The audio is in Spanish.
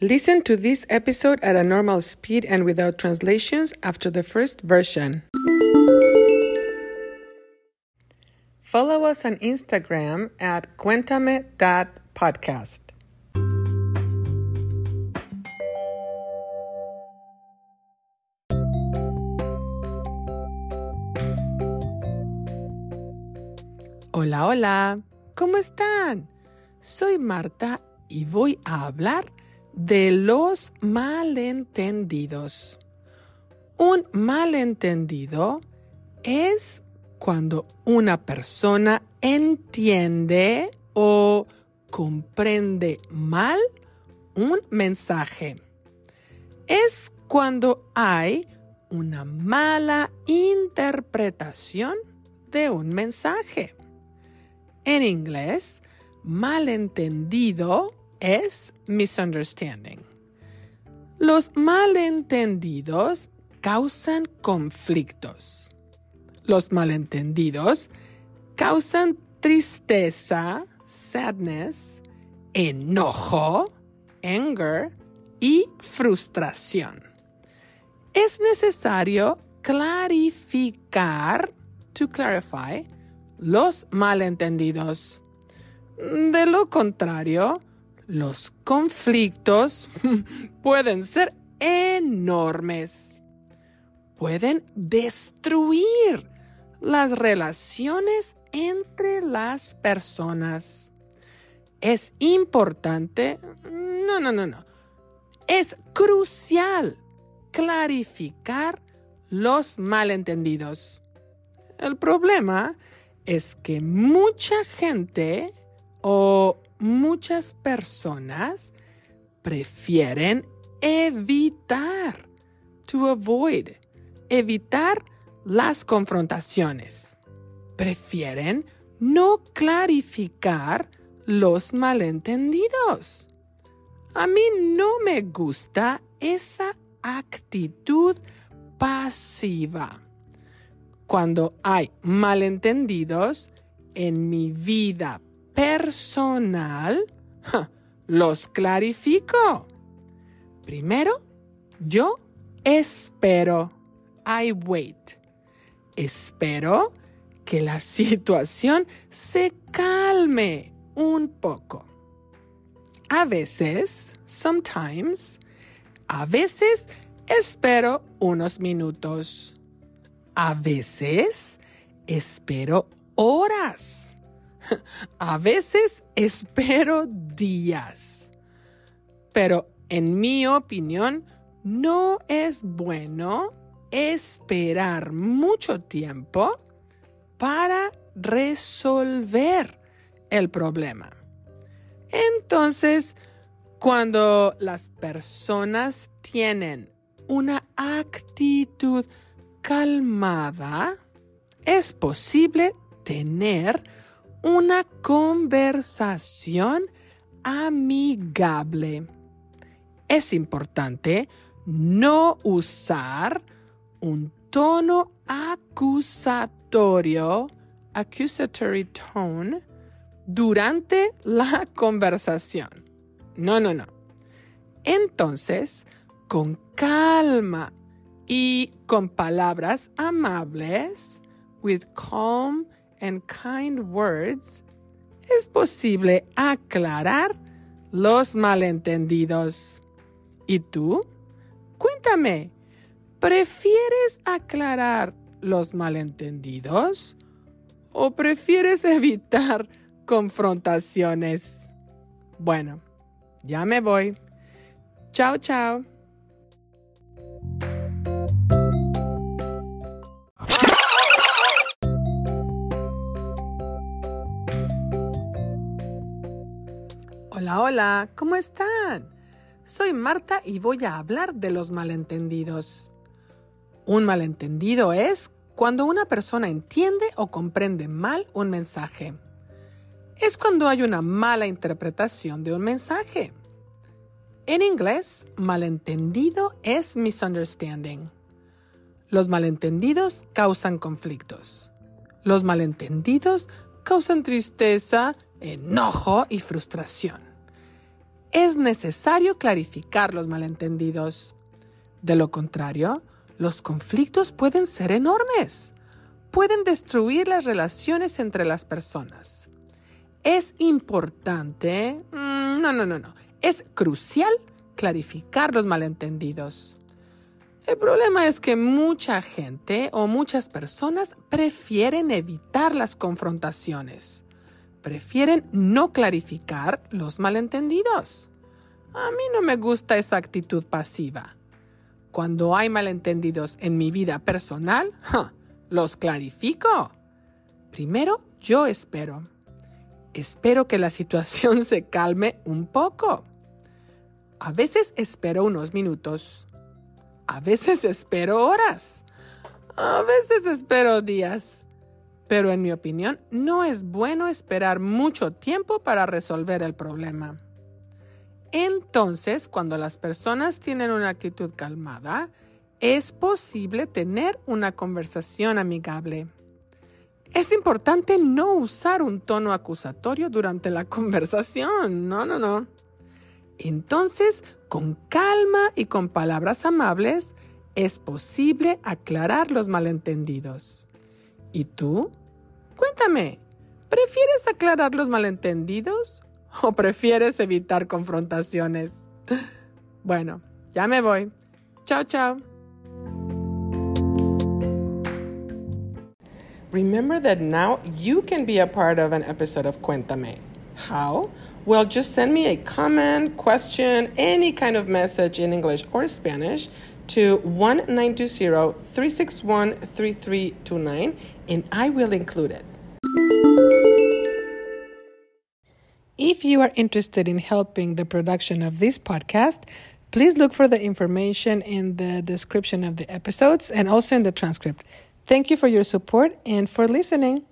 Listen to this episode at a normal speed and without translations after the first version. Follow us on Instagram at cuéntame.podcast. Hola, hola, ¿cómo están? Soy Marta y voy a hablar de los malentendidos. Un malentendido es cuando una persona entiende o comprende mal un mensaje. Es cuando hay una mala interpretación de un mensaje. En inglés, malentendido es misunderstanding. Los malentendidos causan conflictos. Los malentendidos causan tristeza, sadness, enojo, anger y frustración. Es necesario clarificar, to clarify, los malentendidos. De lo contrario, los conflictos pueden ser enormes. Pueden destruir las relaciones entre las personas. Es importante, no, no, no, no. Es crucial clarificar los malentendidos. El problema es que mucha gente o muchas personas prefieren evitar, to avoid, evitar las confrontaciones. Prefieren no clarificar los malentendidos. A mí no me gusta esa actitud pasiva cuando hay malentendidos en mi vida personal, los clarifico. Primero, yo espero. I wait. Espero que la situación se calme un poco. A veces, sometimes, a veces espero unos minutos. A veces espero horas. A veces espero días. Pero en mi opinión, no es bueno esperar mucho tiempo para resolver el problema. Entonces, cuando las personas tienen una actitud calmada, es posible tener una conversación amigable. Es importante no usar un tono acusatorio, accusatory tone, durante la conversación. No, no, no. Entonces, con calma y con palabras amables, with calm and kind words, es posible aclarar los malentendidos. ¿Y tú? Cuéntame, ¿prefieres aclarar los malentendidos o prefieres evitar confrontaciones? Bueno, ya me voy. Chao, chao. Hola, hola, ¿cómo están? Soy Marta y voy a hablar de los malentendidos. Un malentendido es cuando una persona entiende o comprende mal un mensaje. Es cuando hay una mala interpretación de un mensaje. En inglés, malentendido es misunderstanding. Los malentendidos causan conflictos. Los malentendidos causan tristeza, enojo y frustración. Es necesario clarificar los malentendidos. De lo contrario, los conflictos pueden ser enormes. Pueden destruir las relaciones entre las personas. Es importante, mm, no, no, no, no, es crucial clarificar los malentendidos. El problema es que mucha gente o muchas personas prefieren evitar las confrontaciones. Prefieren no clarificar los malentendidos. A mí no me gusta esa actitud pasiva. Cuando hay malentendidos en mi vida personal, los clarifico. Primero, yo espero. Espero que la situación se calme un poco. A veces espero unos minutos a veces espero horas. A veces espero días. Pero en mi opinión, no es bueno esperar mucho tiempo para resolver el problema. Entonces, cuando las personas tienen una actitud calmada, es posible tener una conversación amigable. Es importante no usar un tono acusatorio durante la conversación. No, no, no. Entonces, con calma y con palabras amables, es posible aclarar los malentendidos. ¿Y tú? Cuéntame, ¿prefieres aclarar los malentendidos o prefieres evitar confrontaciones? Bueno, ya me voy. Chao, chao. Remember that now you can be a part of an episode of Cuéntame. How? Well, just send me a comment, question, any kind of message in English or Spanish to 1920 361 3329 and I will include it. If you are interested in helping the production of this podcast, please look for the information in the description of the episodes and also in the transcript. Thank you for your support and for listening.